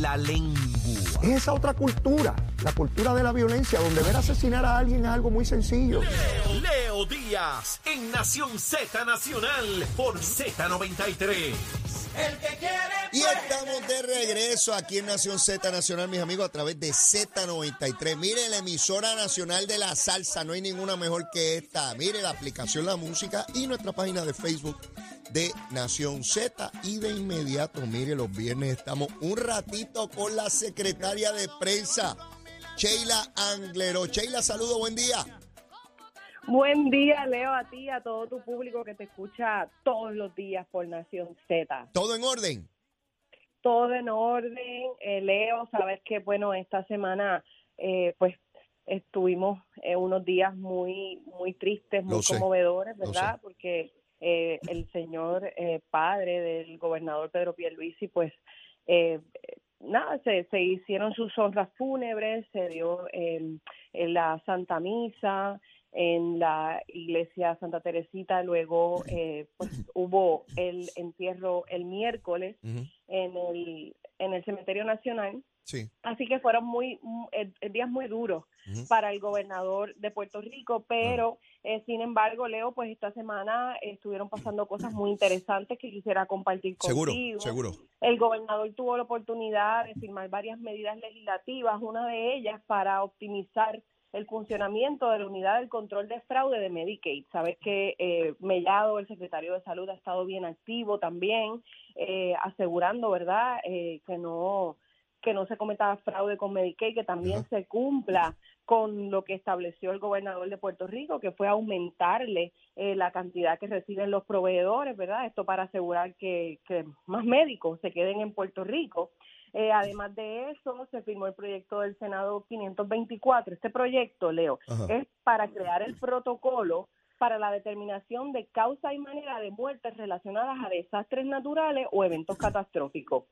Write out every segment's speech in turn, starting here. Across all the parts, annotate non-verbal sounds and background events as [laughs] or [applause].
la lengua. Es esa otra cultura, la cultura de la violencia, donde ver asesinar a alguien es algo muy sencillo. Leo Díaz en Nación Z Nacional por Z93. Y estamos de regreso aquí en Nación Z Nacional, mis amigos, a través de Z93. Mire, la emisora nacional de la salsa, no hay ninguna mejor que esta. Mire, la aplicación La Música y nuestra página de Facebook de Nación Z. Y de inmediato, mire, los viernes estamos un ratito con la secretaria de prensa, Sheila Anglero. Sheila, saludo, buen día. Buen día, Leo, a ti, a todo tu público que te escucha todos los días por Nación Z. ¿Todo en orden? Todo en orden, eh, Leo, sabes que, bueno, esta semana, eh, pues, estuvimos eh, unos días muy, muy tristes, muy sé, conmovedores, ¿verdad? Porque eh, el señor eh, padre del gobernador Pedro Pierluisi, pues, eh, nada, se, se hicieron sus honras fúnebres, se dio la Santa Misa, en la iglesia Santa Teresita, luego eh, pues hubo el entierro el miércoles en el, en el Cementerio Nacional, Sí. así que fueron muy eh, días muy duros para el gobernador de Puerto Rico, pero eh, sin embargo, Leo, pues esta semana estuvieron pasando cosas muy interesantes que quisiera compartir Seguro, contigo. seguro. El gobernador tuvo la oportunidad de firmar varias medidas legislativas, una de ellas para optimizar el funcionamiento de la unidad del control de fraude de Medicaid. Sabes que eh, Mellado, el secretario de Salud, ha estado bien activo también, eh, asegurando, ¿verdad?, eh, que no que no se cometa fraude con Medicaid, que también se cumpla con lo que estableció el gobernador de Puerto Rico, que fue aumentarle eh, la cantidad que reciben los proveedores, ¿verdad? Esto para asegurar que, que más médicos se queden en Puerto Rico. Eh, además de eso, se firmó el proyecto del Senado 524. Este proyecto, Leo, Ajá. es para crear el protocolo para la determinación de causa y manera de muertes relacionadas a desastres naturales o eventos catastróficos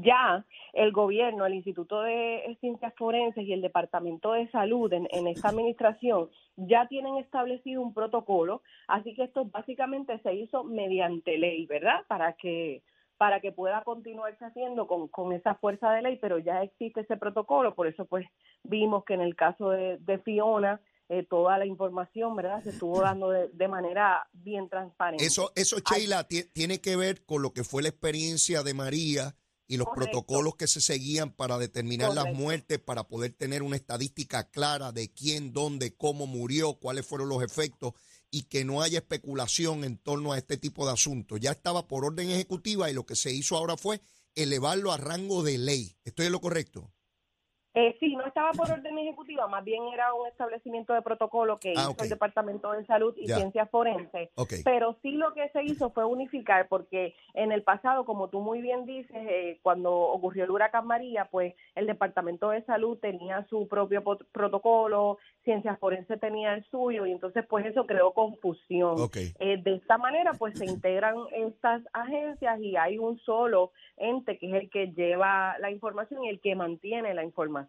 ya el gobierno, el Instituto de Ciencias Forenses y el Departamento de Salud en, en esta administración ya tienen establecido un protocolo, así que esto básicamente se hizo mediante ley, ¿verdad? Para que para que pueda continuarse haciendo con, con esa fuerza de ley, pero ya existe ese protocolo, por eso pues vimos que en el caso de, de Fiona eh, toda la información, ¿verdad? Se estuvo dando de, de manera bien transparente. Eso, eso Sheila, ti- tiene que ver con lo que fue la experiencia de María y los Correcto. protocolos que se seguían para determinar las muertes, para poder tener una estadística clara de quién, dónde, cómo murió, cuáles fueron los efectos y que no haya especulación en torno a este tipo de asuntos. Ya estaba por orden ejecutiva y lo que se hizo ahora fue elevarlo a rango de ley. ¿Estoy en lo correcto? Eh, sí, no estaba por orden ejecutiva, más bien era un establecimiento de protocolo que Ah, hizo el Departamento de Salud y Ya. Ciencias Forenses. Ok. Pero sí lo que se hizo fue unificar, porque en el pasado, como tú muy bien dices, eh, cuando ocurrió el huracán María, pues el Departamento de Salud tenía su propio protocolo, Ciencias Forenses tenía el suyo, y entonces pues eso creó confusión. Ok. Eh, de esta manera, pues se integran estas agencias y hay un solo ente que es el que lleva la información y el que mantiene la información.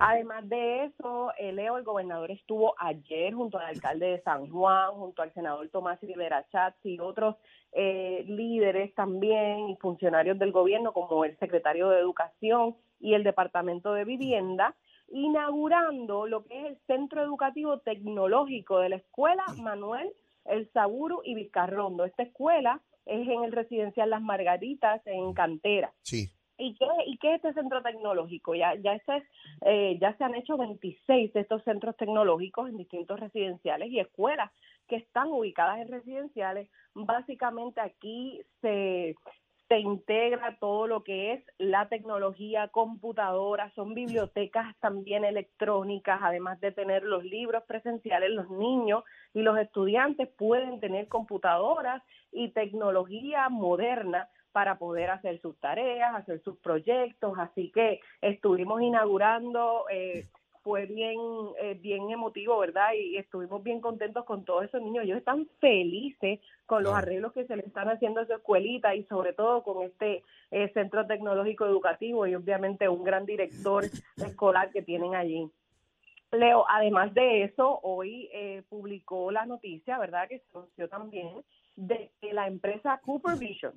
Además de eso, eh, Leo, el gobernador estuvo ayer junto al alcalde de San Juan, junto al senador Tomás Rivera Chats y otros eh, líderes también y funcionarios del gobierno como el secretario de Educación y el Departamento de Vivienda, inaugurando lo que es el Centro Educativo Tecnológico de la Escuela Manuel El Saburo y Vizcarrondo. Esta escuela es en el residencial Las Margaritas, en Cantera. Sí. ¿Y qué, ¿Y qué es este centro tecnológico? Ya, ya, este es, eh, ya se han hecho 26 de estos centros tecnológicos en distintos residenciales y escuelas que están ubicadas en residenciales. Básicamente aquí se, se integra todo lo que es la tecnología, computadoras, son bibliotecas también electrónicas, además de tener los libros presenciales, los niños y los estudiantes pueden tener computadoras y tecnología moderna para poder hacer sus tareas, hacer sus proyectos, así que estuvimos inaugurando, eh, fue bien, eh, bien emotivo, ¿verdad? Y estuvimos bien contentos con todos esos niños, ellos están felices con los arreglos que se le están haciendo a su escuelita y sobre todo con este eh, centro tecnológico educativo y obviamente un gran director [laughs] escolar que tienen allí. Leo, además de eso, hoy eh, publicó la noticia, ¿verdad? Que se anunció también de que la empresa Cooper Vision,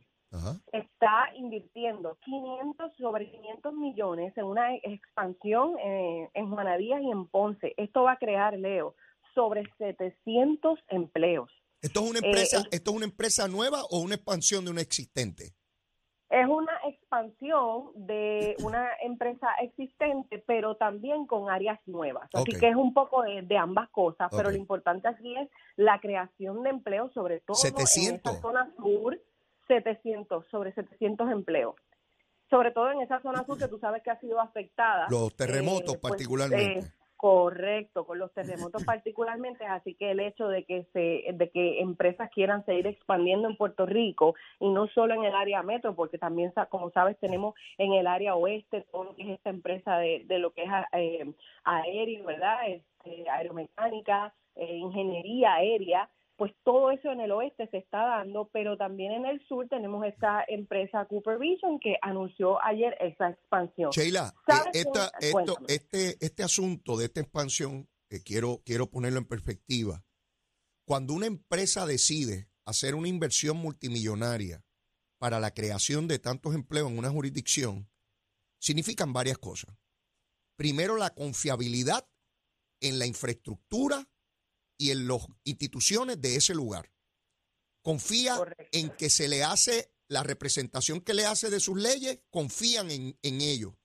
está invirtiendo 500 sobre 500 millones en una expansión eh, en Juanadías y en Ponce. Esto va a crear, Leo, sobre 700 empleos. ¿Esto es una empresa, eh, esto es una empresa nueva o una expansión de una existente? Es una expansión de una empresa existente, pero también con áreas nuevas. Así que es un poco de, ambas cosas, pero lo importante aquí es la creación de empleo, sobre todo en esa zona sur, 700, sobre 700 empleos. Sobre todo en esa zona sur que tú sabes que ha sido afectada. Los terremotos eh, pues, particularmente. Eh, Correcto, con los terremotos particularmente, así que el hecho de que se, de que empresas quieran seguir expandiendo en Puerto Rico y no solo en el área metro, porque también como sabes tenemos en el área oeste todo lo que es esta empresa de, de lo que es eh, aéreo, verdad, este, aeromecánica, eh, ingeniería aérea, pues todo eso en el oeste se está dando, pero también en el sur tenemos esta empresa Cooper Vision que anunció ayer esa expansión. Sheila, eh, este, este asunto de esta expansión, que quiero, quiero ponerlo en perspectiva, cuando una empresa decide hacer una inversión multimillonaria para la creación de tantos empleos en una jurisdicción, significan varias cosas. Primero, la confiabilidad en la infraestructura y en las instituciones de ese lugar. Confía en que se le hace la representación que le hace de sus leyes, confían en, en ello,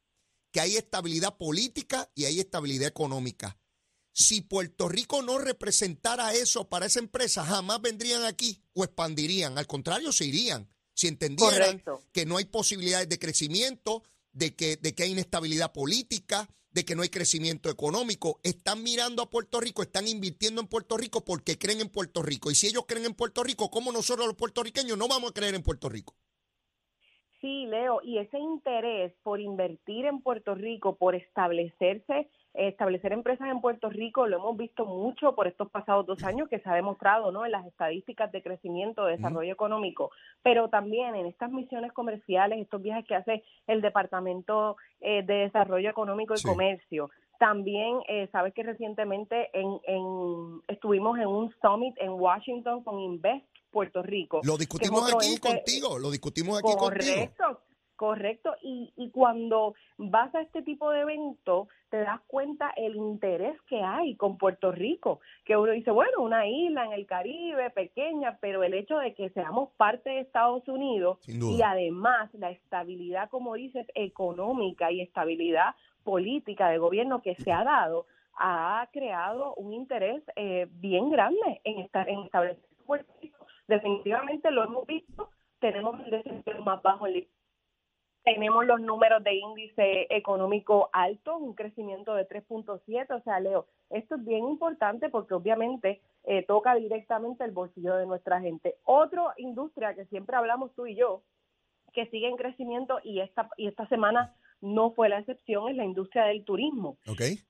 que hay estabilidad política y hay estabilidad económica. Si Puerto Rico no representara eso para esa empresa, jamás vendrían aquí o expandirían. Al contrario, se irían. Si entendieran que no hay posibilidades de crecimiento, de que, de que hay inestabilidad política, de que no hay crecimiento económico. Están mirando a Puerto Rico, están invirtiendo en Puerto Rico porque creen en Puerto Rico. Y si ellos creen en Puerto Rico, ¿cómo nosotros los puertorriqueños no vamos a creer en Puerto Rico? Sí, Leo, y ese interés por invertir en Puerto Rico, por establecerse establecer empresas en Puerto Rico lo hemos visto mucho por estos pasados dos años que se ha demostrado no en las estadísticas de crecimiento de desarrollo económico. Pero también en estas misiones comerciales estos viajes que hace el departamento eh, de desarrollo económico y comercio también eh, sabes que recientemente en, en, estuvimos en un summit en Washington con Invest Puerto Rico. Lo discutimos aquí contigo, lo discutimos aquí correcto, Correcto, y, y cuando vas a este tipo de evento te das cuenta el interés que hay con Puerto Rico, que uno dice, bueno, una isla en el Caribe pequeña, pero el hecho de que seamos parte de Estados Unidos y además la estabilidad, como dices, económica y estabilidad política de gobierno que se ha dado, ha creado un interés eh, bien grande en, estar, en establecer Puerto Rico. Definitivamente lo hemos visto, tenemos el desempleo más bajo en tenemos los números de índice económico alto, un crecimiento de 3.7. O sea, Leo, esto es bien importante porque obviamente eh, toca directamente el bolsillo de nuestra gente. Otra industria que siempre hablamos tú y yo, que sigue en crecimiento y esta, y esta semana no fue la excepción, es la industria del turismo.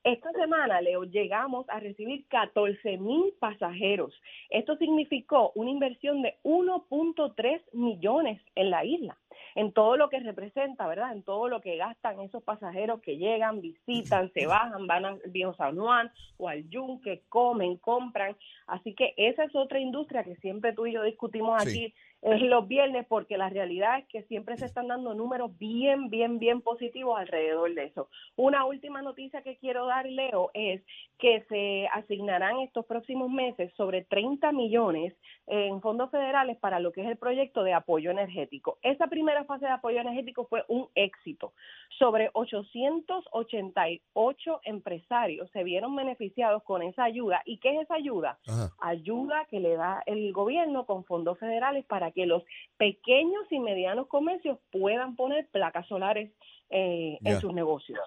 Esta semana, Leo, llegamos a recibir 14 mil pasajeros. Esto significó una inversión de 1.3 millones en la isla en todo lo que representa, ¿verdad? En todo lo que gastan esos pasajeros que llegan, visitan, se [laughs] bajan, van al Viejo San Juan o al Yunque, comen, compran. Así que esa es otra industria que siempre tú y yo discutimos aquí es los viernes porque la realidad es que siempre se están dando números bien, bien, bien positivos alrededor de eso. Una última noticia que quiero dar, Leo, es que se asignarán estos próximos meses sobre 30 millones en fondos federales para lo que es el proyecto de apoyo energético. Esa primera fase de apoyo energético fue un éxito. Sobre 888 empresarios se vieron beneficiados con esa ayuda. ¿Y qué es esa ayuda? Ayuda que le da el gobierno con fondos federales para que los pequeños y medianos comercios puedan poner placas solares eh, en sus negocios.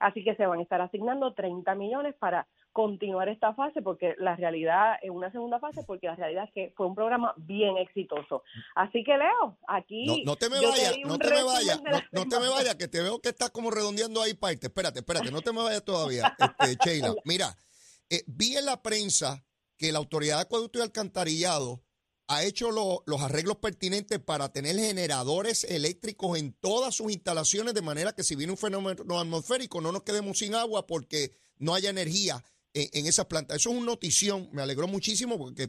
Así que se van a estar asignando 30 millones para continuar esta fase porque la realidad es una segunda fase porque la realidad es que fue un programa bien exitoso. Así que Leo, aquí no, te me vayas, no te me vayas, no, te me vayas que te veo que estás como redondeando ahí parte. Espérate, espérate, no te me vayas todavía, [laughs] este, Sheila. Mira, eh, vi en la prensa que la autoridad de acueducto y alcantarillado ha hecho los arreglos pertinentes para tener generadores eléctricos en todas sus instalaciones, de manera que si viene un fenómeno atmosférico no nos quedemos sin agua porque no haya energía en, esas plantas. Eso es una notición, me alegró muchísimo porque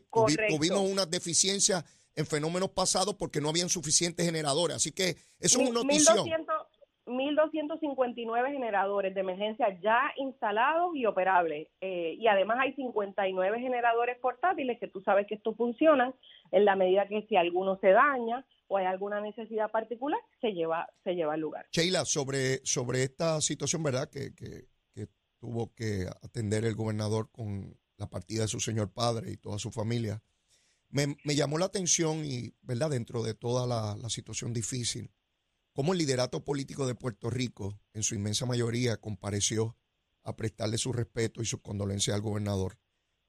tuvimos unas deficiencias en fenómenos pasados porque no habían suficientes generadores. Así que eso es una notición. 1.259 generadores de emergencia ya instalados y operables. Eh, y además hay 59 generadores portátiles que tú sabes que estos funcionan en la medida que si alguno se daña o hay alguna necesidad particular, se lleva, se lleva al lugar. Sheila, sobre, sobre esta situación, ¿verdad? Que, que, tuvo que atender el gobernador con la partida de su señor padre y toda su familia. Me, me llamó la atención y, ¿verdad? Dentro de toda la situación difícil cómo el liderato político de Puerto Rico, en su inmensa mayoría, compareció a prestarle su respeto y sus condolencias al gobernador.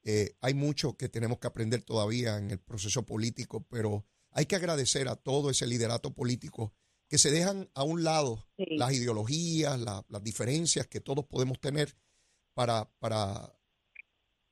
Eh, hay mucho que tenemos que aprender todavía en el proceso político, pero hay que agradecer a todo ese liderato político que se dejan a un lado las ideologías, las diferencias que todos podemos tener para, para,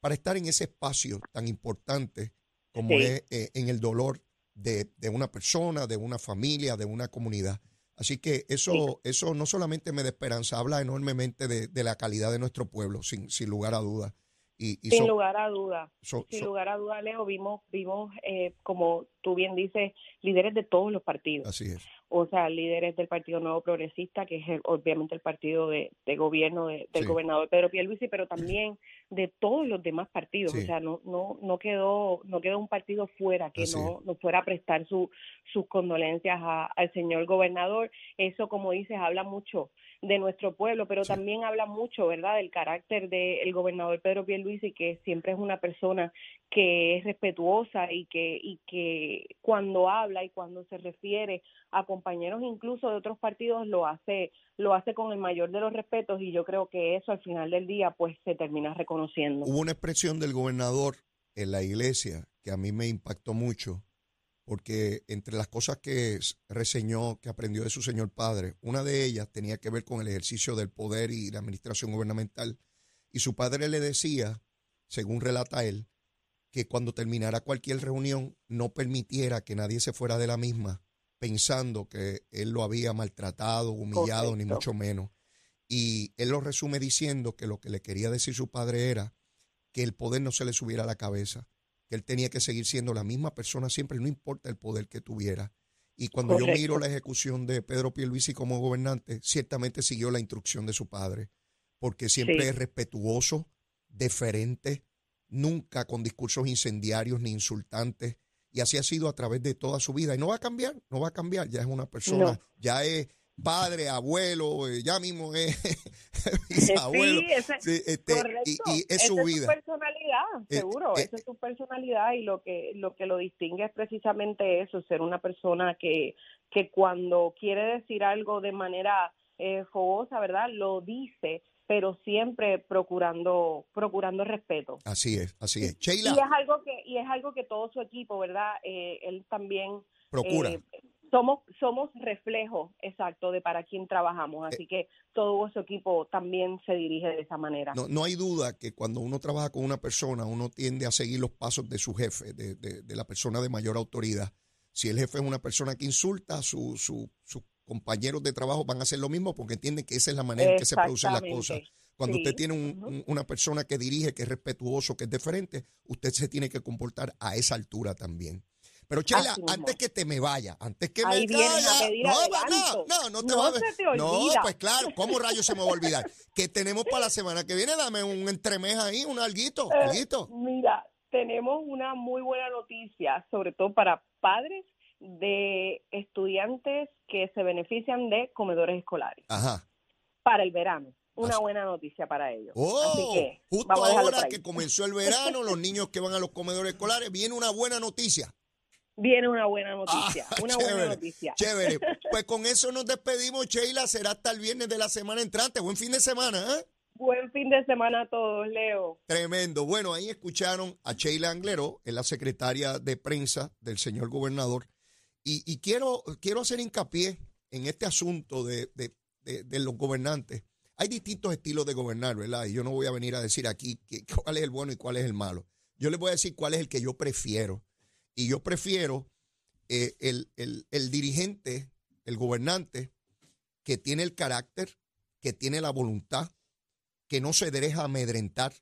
para estar en ese espacio tan importante como es eh, en el dolor de, de, una persona, de una familia, de una comunidad. Así que eso, eso no solamente me da esperanza, habla enormemente de, la calidad de nuestro pueblo, sin, sin lugar a dudas. Y, sin lugar a duda, sin lugar a duda, Leo, vimos, vimos eh, como tú bien dices, líderes de todos los partidos. Así es. O sea, líderes del Partido Nuevo Progresista, que es obviamente el partido de, gobierno del gobernador Pedro Pierluisi, pero también de todos los demás partidos. O sea, no, no, no quedó, no quedó un partido fuera que no, no fuera a prestar su, sus condolencias al señor gobernador. Eso, como dices, habla mucho de nuestro pueblo, pero también habla mucho, ¿verdad?, del carácter del gobernador Pedro Pierluisi, que siempre es una persona que es respetuosa y que, y que cuando habla y cuando se refiere a compañeros incluso de otros partidos lo hace, lo hace con el mayor de los respetos y yo creo que eso al final del día pues se termina reconociendo. Hubo una expresión del gobernador en la iglesia que a mí me impactó mucho porque entre las cosas que reseñó, que aprendió de su señor padre, una de ellas tenía que ver con el ejercicio del poder y la administración gubernamental. Y su padre le decía, según relata él, que cuando terminara cualquier reunión no permitiera que nadie se fuera de la misma pensando que él lo había maltratado, humillado, ni mucho menos. Y él lo resume diciendo que lo que le quería decir su padre era que el poder no se le subiera a la cabeza, que él tenía que seguir siendo la misma persona siempre, no importa el poder que tuviera. Y cuando yo miro la ejecución de Pedro Pierluisi como gobernante, ciertamente siguió la instrucción de su padre, porque siempre es respetuoso, deferente, nunca con discursos incendiarios ni insultantes. Y así ha sido a través de toda su vida. Y no va a cambiar, no va a cambiar. Ya es una persona, ya es padre, abuelo, eh, ya mismo es [laughs] abuelo. Sí, este, y, es su vida. Es su personalidad, eh, seguro, eh, esa es su personalidad y lo que lo que lo distingue es precisamente eso, ser una persona que que cuando quiere decir algo de manera fogosa, ¿verdad? Lo dice pero siempre procurando procurando respeto. Así es, así es. Y es algo que y es algo que todo su equipo, ¿verdad? él también procura somos somos reflejo exacto de para quién trabajamos, así que todo su equipo también se dirige de esa manera. No, no hay duda que cuando uno trabaja con una persona, uno tiende a seguir los pasos de su jefe, de, de, la persona de mayor autoridad. Si el jefe es una persona que insulta, su, su, sus compañeros de trabajo van a hacer lo mismo porque entienden que esa es la manera en que se producen las cosas. Cuando usted tiene una persona que dirige, que es respetuoso, que es diferente, usted se tiene que comportar a esa altura también. Pero Chela, antes que te me vaya, antes que me vaya, no, no, no, no te va a No, pues claro, ¿cómo rayos se me va a olvidar? [laughs] ¿Qué tenemos para la semana que viene? Dame un entremés ahí, un alguito, eh, Mira, tenemos una muy buena noticia, sobre todo para padres de estudiantes que se benefician de comedores escolares. Ajá. Para el verano una buena noticia para ellos. Oh, justo ahora que comenzó el verano, los niños que van a los comedores escolares, viene una buena noticia viene una buena noticia. Ah, [laughs] una buena noticia. Chévere. [laughs] Pues con eso nos despedimos, Sheila. Será hasta el viernes de la semana entrante. Buen fin de semana, ¿eh? Buen fin de semana a todos, Leo. Tremendo. Bueno, ahí escucharon a Sheila Anglero, es la secretaria de prensa del señor gobernador. Y, quiero, quiero hacer hincapié en este asunto de, de, los gobernantes. Hay distintos estilos de gobernar, ¿verdad? Y yo no voy a venir a decir aquí [laughs] cuál es el bueno y cuál es el malo. Yo les voy a decir cuál es el que yo prefiero. Y yo prefiero eh, el, dirigente, el gobernante, que tiene el carácter, que tiene la voluntad, que no se deja amedrentar,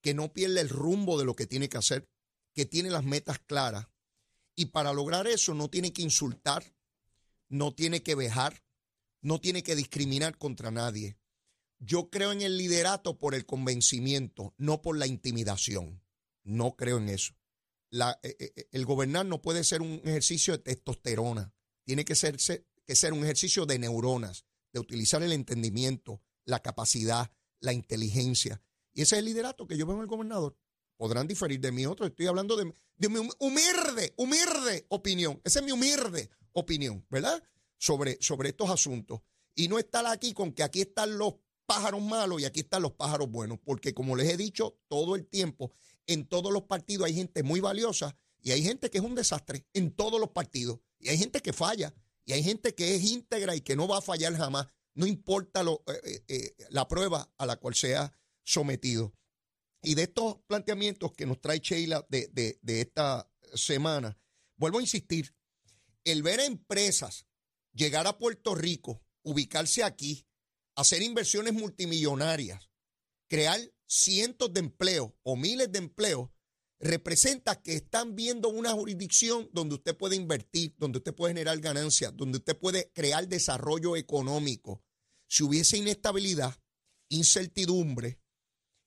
que no pierde el rumbo de lo que tiene que hacer, que tiene las metas claras Y para lograr eso no tiene que insultar, no tiene que vejar, no tiene que discriminar contra nadie. Yo creo en el liderato por el convencimiento, no por la intimidación. No creo en eso. La, eh, eh, eh, el gobernar no puede ser un ejercicio de testosterona, tiene que ser, que ser un ejercicio de neuronas, de utilizar el entendimiento, la capacidad, la inteligencia. Y ese es el liderato que yo veo en el gobernador. Podrán diferir de mí otros. Estoy hablando de, de mi humilde, humilde opinión. Esa es mi humilde opinión, ¿verdad? Sobre, sobre estos asuntos. Y no estar aquí con que aquí están los pájaros malos y aquí están los pájaros buenos. Porque como les he dicho todo el tiempo, en todos los partidos hay gente muy valiosa y hay gente que es un desastre en todos los partidos. Y hay gente que falla y hay gente que es íntegra y que no va a fallar jamás, no importa lo, eh, eh, eh, la prueba a la cual sea sometido. Y de estos planteamientos que nos trae Sheila de, de esta semana, vuelvo a insistir, el ver a empresas llegar a Puerto Rico, ubicarse aquí, hacer inversiones multimillonarias, crear cientos de empleos o miles de empleos, representa que están viendo una jurisdicción donde usted puede invertir, donde usted puede generar ganancias, donde usted puede crear desarrollo económico. Si hubiese inestabilidad, incertidumbre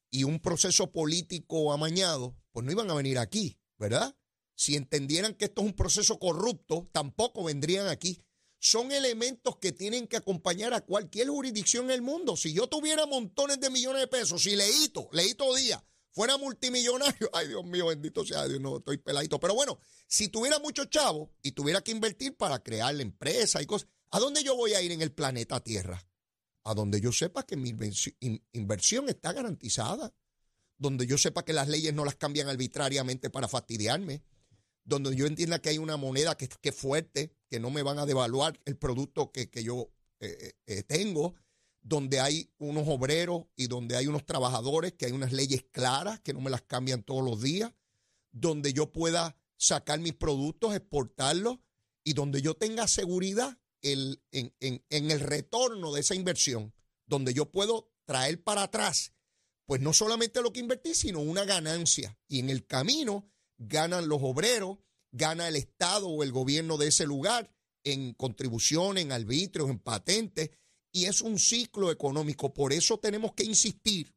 y un proceso político amañado, pues no iban a venir aquí, ¿verdad? Si entendieran que esto es un proceso corrupto, tampoco vendrían aquí. Son elementos que tienen que acompañar a cualquier jurisdicción en el mundo. Si yo tuviera montones de millones de pesos, si leíto, leíto día, fuera multimillonario, [laughs] ay Dios mío, bendito sea Dios, no estoy peladito. Pero bueno, si tuviera muchos chavos y tuviera que invertir para crear la empresa y cosas, ¿a dónde yo voy a ir en el planeta Tierra? A donde yo sepa que mi inversión está garantizada, donde yo sepa que las leyes no las cambian arbitrariamente para fastidiarme, donde yo entienda que hay una moneda que, es fuerte, que no me van a devaluar el producto que, yo eh, eh, eh, tengo, donde hay unos obreros y donde hay unos trabajadores, que hay unas leyes claras que no me las cambian todos los días, donde yo pueda sacar mis productos, exportarlos y donde yo tenga seguridad en, el retorno de esa inversión, donde yo puedo traer para atrás, pues no solamente lo que invertí, sino una ganancia. Y en el camino ganan los obreros, gana el Estado o el gobierno de ese lugar en contribuciones, en arbitrios, en patentes y es un ciclo económico. Por eso tenemos que insistir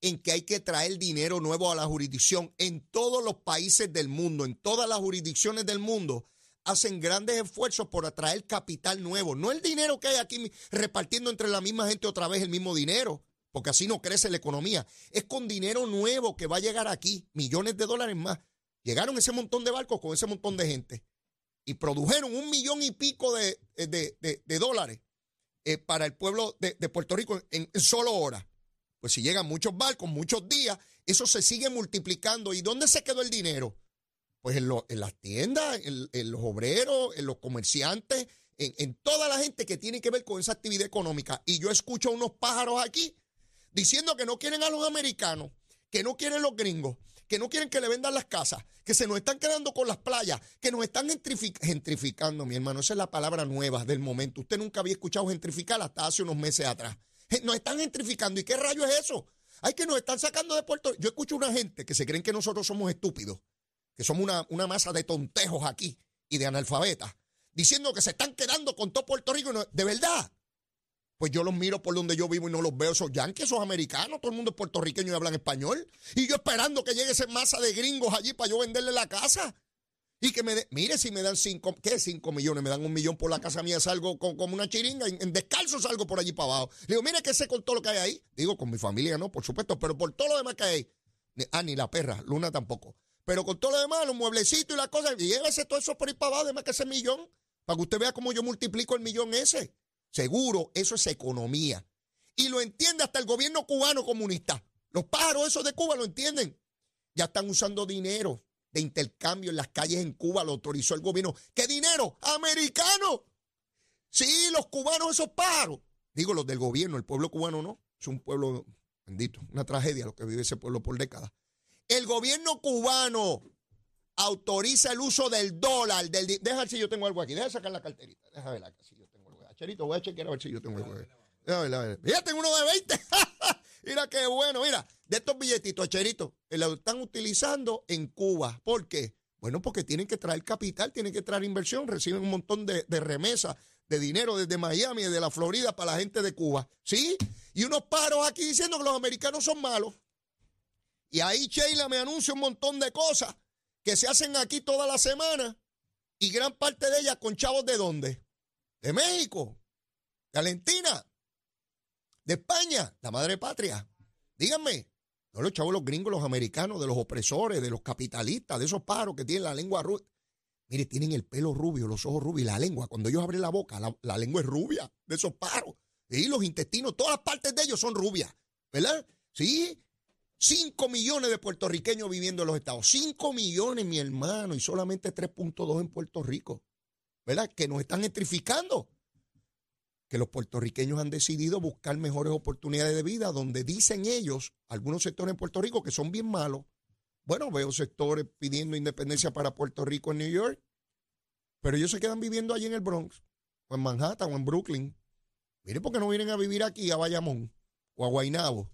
en que hay que traer dinero nuevo a la jurisdicción. En todos los países del mundo, en todas las jurisdicciones del mundo, hacen grandes esfuerzos por atraer capital nuevo. No el dinero que hay aquí repartiendo entre la misma gente otra vez el mismo dinero, porque así no crece la economía. Es con dinero nuevo que va a llegar aquí, millones de dólares más. Llegaron ese montón de barcos con ese montón de gente y produjeron un millón y pico de, de dólares eh, para el pueblo de, Puerto Rico en, solo horas. Pues si llegan muchos barcos, muchos días, eso se sigue multiplicando. ¿Y dónde se quedó el dinero? Pues en, las tiendas, en, los obreros, en los comerciantes, en, toda la gente que tiene que ver con esa actividad económica. Y yo escucho a unos pájaros aquí diciendo que no quieren a los americanos, que no quieren los gringos, que no quieren que le vendan las casas, que se nos están quedando con las playas, que nos están gentrificando, mi hermano. Esa es la palabra nueva del momento. Usted nunca había escuchado gentrificar hasta hace unos meses atrás. Nos están gentrificando. ¿Y qué rayo es eso? Hay que nos están sacando de Puerto. Yo escucho una gente que se creen que nosotros somos estúpidos, que somos una, una masa de tontejos aquí y de analfabetas, diciendo que se están quedando con todo Puerto Rico. De verdad, pues yo los miro por donde yo vivo y no los veo. Esos yankees, esos americanos, todo el mundo es puertorriqueño y hablan español. Y yo esperando que llegue esa masa de gringos allí para yo venderle la casa. Y que me dé, mire, si me dan cinco, ¿qué? Cinco millones, me dan un millón por la casa mía, salgo con, como una chiringa, en, descalzo salgo por allí para abajo. Le digo, mire que sé con todo lo que hay ahí. Digo, con mi familia no, por supuesto, pero por todo lo demás que hay. Ah, ni la perra, Luna tampoco. Pero con todo lo demás, los mueblecitos y las cosas, llévese todo eso por ahí para abajo, además que ese millón, para que usted vea cómo yo multiplico el millón ese. Seguro, eso es economía. Y lo entiende hasta el gobierno cubano comunista. Los pájaros esos de Cuba lo entienden. Ya están usando dinero de intercambio en las calles en Cuba, lo autorizó el gobierno. ¿Qué dinero? ¡Americano! Sí, los cubanos, esos pájaros. Digo, los del gobierno, el pueblo cubano no. Es un pueblo bendito, una tragedia lo que vive ese pueblo por décadas. El gobierno cubano autoriza el uso del dólar. Del, deja ver si yo tengo algo aquí. Deja sacar la carterita. Deja ver acá. Cherito, voy a chequear a ver si yo tengo el Mira, tengo uno de 20. [laughs] mira qué bueno, mira. De estos billetitos, Cherito, lo están utilizando en Cuba. ¿Por qué? Bueno, porque tienen que traer capital, tienen que traer inversión, reciben un montón de, de remesas de dinero desde Miami, desde la Florida para la gente de Cuba. ¿Sí? Y unos paros aquí diciendo que los americanos son malos. Y ahí Sheila me anuncia un montón de cosas que se hacen aquí toda la semana y gran parte de ellas con chavos de dónde? De México, de Argentina, de España, la madre patria. Díganme, no los chavos los gringos, los americanos, de los opresores, de los capitalistas, de esos paros que tienen la lengua rubia. Mire, tienen el pelo rubio, los ojos rubios la lengua. Cuando ellos abren la boca, la, lengua es rubia de esos paros. Y los intestinos, todas las partes de ellos son rubias. ¿Verdad? Sí. Cinco millones de puertorriqueños viviendo en los estados. Cinco millones, mi hermano, y solamente 3.2 en Puerto Rico. ¿Verdad? Que nos están gentrificando que los puertorriqueños han decidido buscar mejores oportunidades de vida, donde dicen ellos, algunos sectores en Puerto Rico, que son bien malos. Bueno, veo sectores pidiendo independencia para Puerto Rico en New York, pero ellos se quedan viviendo allí en el Bronx, o en Manhattan, o en Brooklyn. Miren, ¿por qué no vienen a vivir aquí, a Bayamón, o a Guaynabo,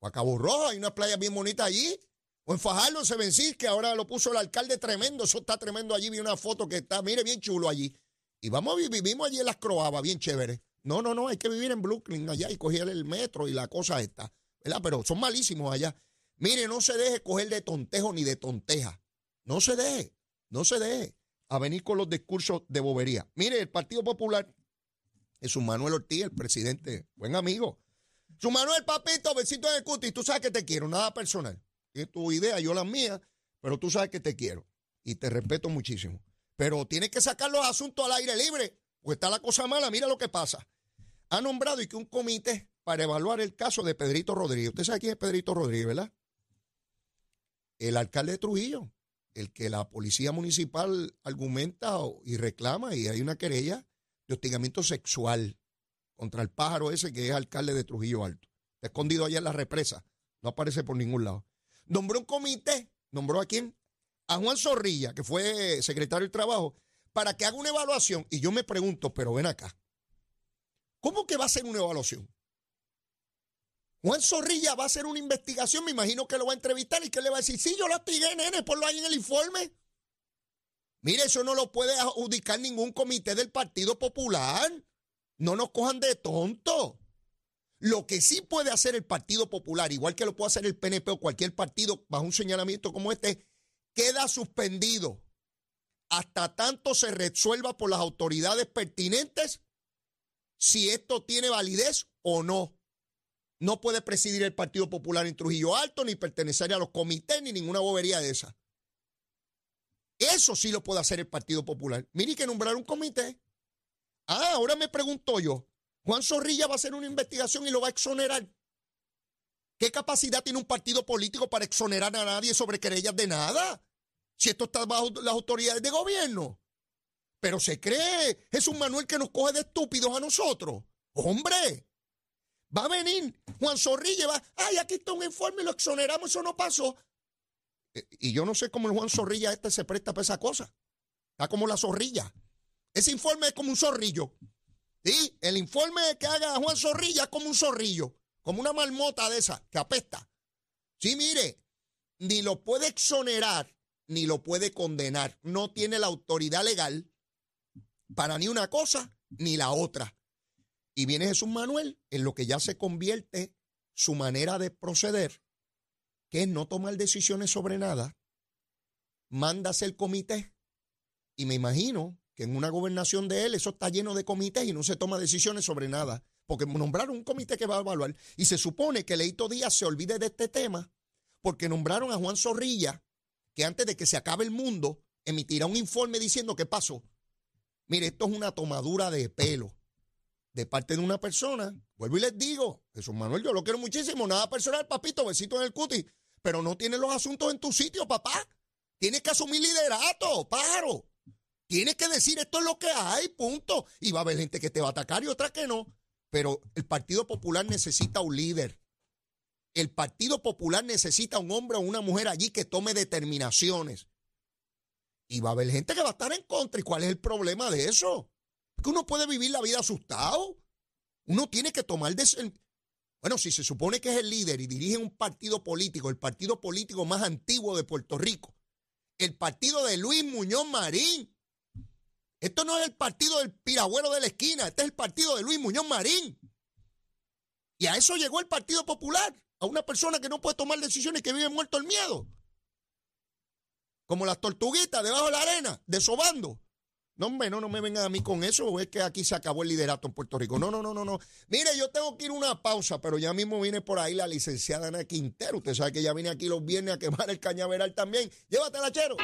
o a Cabo Rojo? Hay unas playas bien bonitas allí. O en Fajardo, en Sevencís, que ahora lo puso el alcalde tremendo. Eso está tremendo allí. Vi una foto que está, mire, bien chulo allí. Y vamos, vivimos allí en las Croabas, bien chévere. No, no, no, hay que vivir en Brooklyn allá y coger el metro y la cosa está. ¿Verdad? Pero son malísimos allá. Mire, no se deje coger de tontejo ni de tonteja. No se deje, no se deje a venir con los discursos de bobería. Mire, el Partido Popular es un Manuel Ortiz, el presidente, buen amigo. Su Manuel, papito, besito en el cutis. Tú sabes que te quiero, nada personal. Es tu idea, yo la mía, pero tú sabes que te quiero y te respeto muchísimo. Pero tienes que sacar los asuntos al aire libre, pues está la cosa mala, mira lo que pasa. Ha nombrado y que un comité para evaluar el caso de Pedrito Rodríguez. Usted sabe quién es Pedrito Rodríguez, ¿verdad? El alcalde de Trujillo, el que la policía municipal argumenta y reclama y hay una querella de hostigamiento sexual contra el pájaro ese que es alcalde de Trujillo Alto. Está escondido allá en la represa. No aparece por ningún lado. Nombró un comité. ¿Nombró a quién? a Juan Zorrilla, que fue secretario de Trabajo, para que haga una evaluación. Y yo me pregunto, pero ven acá, ¿cómo que va a hacer una evaluación? Juan Zorrilla va a hacer una investigación, me imagino que lo va a entrevistar y que le va a decir, sí, yo la pigué, nene, ponlo ahí en el informe. Mire, eso no lo puede adjudicar ningún comité del Partido Popular. No nos cojan de tonto. Lo que sí puede hacer el Partido Popular, igual que lo puede hacer el PNP o cualquier partido bajo un señalamiento como este, queda suspendido hasta tanto se resuelva por las autoridades pertinentes si esto tiene validez o no. No puede presidir el Partido Popular en Trujillo Alto, ni pertenecer a los comités, ni ninguna bobería de esa. Eso sí lo puede hacer el Partido Popular. Mire que nombrar un comité. Ah, ahora me pregunto yo, Juan Zorrilla va a hacer una investigación y lo va a exonerar. ¿Qué capacidad tiene un partido político para exonerar a nadie sobre querellas de nada? Si esto está bajo las autoridades de gobierno. Pero se cree, es un Manuel que nos coge de estúpidos a nosotros. Hombre, va a venir Juan Zorrilla va, ay, aquí está un informe, lo exoneramos, eso no pasó. Eh, y yo no sé cómo el Juan Zorrilla este se presta para esa cosa. Está como la zorrilla. Ese informe es como un zorrillo. ¿Sí? El informe que haga Juan Zorrilla es como un zorrillo como una marmota de esa que apesta. Sí, mire, ni lo puede exonerar ni lo puede condenar. No tiene la autoridad legal para ni una cosa ni la otra. Y viene Jesús Manuel en lo que ya se convierte su manera de proceder, que es no tomar decisiones sobre nada, mándase el comité. Y me imagino en una gobernación de él eso está lleno de comités y no se toma decisiones sobre nada porque nombraron un comité que va a evaluar y se supone que Leito Díaz se olvide de este tema porque nombraron a Juan Zorrilla, que antes de que se acabe el mundo emitirá un informe diciendo qué pasó. Mire, esto es una tomadura de pelo de parte de una persona. Vuelvo y les digo, Jesús Manuel, yo lo quiero muchísimo, nada personal, papito, besito en el cuti, pero no tienes los asuntos en tu sitio, papá. Tienes que asumir liderato, pájaro. Tienes que decir esto es lo que hay, punto. Y va a haber gente que te va a atacar y otra que no. Pero el Partido Popular necesita un líder. El Partido Popular necesita un hombre o una mujer allí que tome determinaciones. Y va a haber gente que va a estar en contra. ¿Y cuál es el problema de eso? Que uno puede vivir la vida asustado. Uno tiene que tomar Bueno, si se supone que es el líder y dirige un partido político, el partido político más antiguo de Puerto Rico, el partido de Luis Muñoz Marín. Esto no es el partido del piragüero de la esquina, este es el partido de Luis Muñoz Marín. Y a eso llegó el Partido Popular, a una persona que no puede tomar decisiones y que vive muerto el miedo. Como las tortuguitas debajo de la arena, desobando. No, hombre, no, no me vengan a mí con eso, o es que aquí se acabó el liderato en Puerto Rico. No, no, no, no, no. Mire, yo tengo que ir a una pausa, pero ya mismo viene por ahí la licenciada Ana Quintero. Usted sabe que ya viene aquí los viernes a quemar el cañaveral también. Llévatela, chero.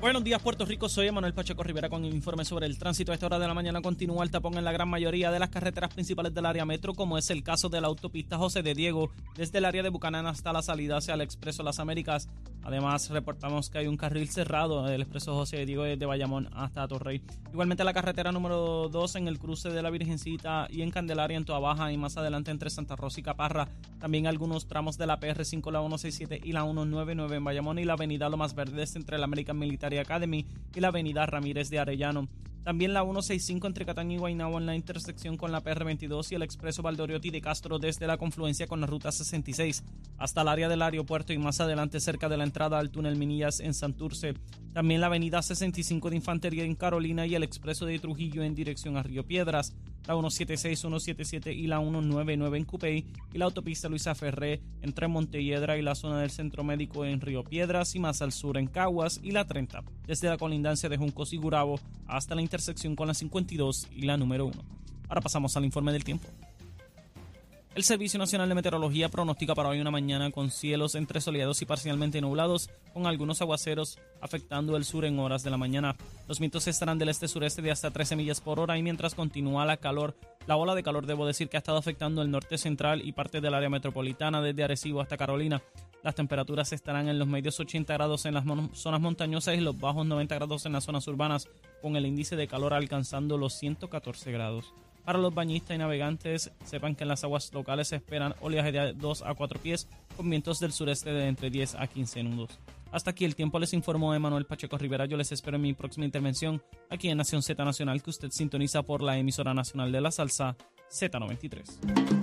Buenos días, Puerto Rico. Soy Manuel Pacheco Rivera con el informe sobre el tránsito. A esta hora de la mañana continúa el tapón en la gran mayoría de las carreteras principales del área metro, como es el caso de la autopista José de Diego, desde el área de Bucanán hasta la salida hacia el Expreso Las Américas. Además, reportamos que hay un carril cerrado del Expreso José de Diego desde Bayamón hasta Torrey. Igualmente, la carretera número 2 en el cruce de la Virgencita y en Candelaria, en Toa Baja, y más adelante entre Santa Rosa y Caparra. También algunos tramos de la PR5, la 167 y la 199 en Bayamón y la avenida Lomas Verdes entre la American Academy y la avenida Ramírez de Arellano. También la 165 entre Catán y Guaynabo en la intersección con la PR22 y el expreso Valdoriotti de Castro desde la confluencia con la ruta 66 hasta el área del aeropuerto y más adelante cerca de la entrada al túnel Minillas en Santurce. También la avenida 65 de Infantería en Carolina y el expreso de Trujillo en dirección a Río Piedras la 176, 177 y la 199 en Cupey y la autopista Luisa Ferré entre Montelledra y la zona del Centro Médico en Río Piedras y más al sur en Caguas y la 30 desde la colindancia de Juncos y Gurabo hasta la intersección con la 52 y la número 1. Ahora pasamos al informe del tiempo. El Servicio Nacional de Meteorología pronostica para hoy una mañana con cielos entre soleados y parcialmente nublados, con algunos aguaceros afectando el sur en horas de la mañana. Los vientos estarán del este-sureste de hasta 13 millas por hora y mientras continúa la calor, la ola de calor debo decir que ha estado afectando el norte central y parte del área metropolitana desde Arecibo hasta Carolina. Las temperaturas estarán en los medios 80 grados en las zonas montañosas y los bajos 90 grados en las zonas urbanas, con el índice de calor alcanzando los 114 grados. Para los bañistas y navegantes, sepan que en las aguas locales se esperan oleaje de 2 a 4 pies con vientos del sureste de entre 10 a 15 nudos. Hasta aquí el tiempo les informó Emanuel Pacheco Rivera. Yo les espero en mi próxima intervención aquí en Nación Z Nacional que usted sintoniza por la emisora nacional de la salsa Z93.